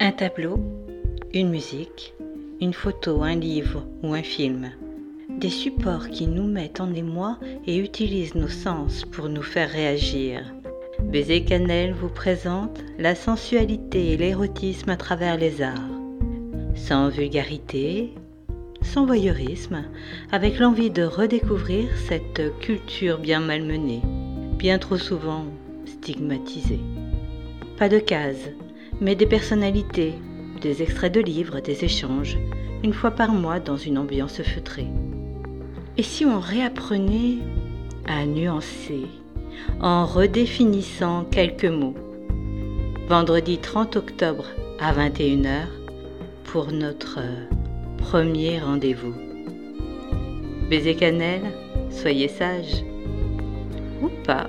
Un tableau, une musique, une photo, un livre ou un film. Des supports qui nous mettent en émoi et utilisent nos sens pour nous faire réagir. Baiser Cannelle vous présente la sensualité et l'érotisme à travers les arts. Sans vulgarité, sans voyeurisme, avec l'envie de redécouvrir cette culture bien malmenée, bien trop souvent stigmatisée. Pas de cases, mais des personnalités, des extraits de livres, des échanges, une fois par mois dans une ambiance feutrée. Et si on réapprenait à nuancer en redéfinissant quelques mots? Vendredi 30 octobre à 21h pour notre premier rendez-vous. Baiser cannelle, soyez sage. Ou pas.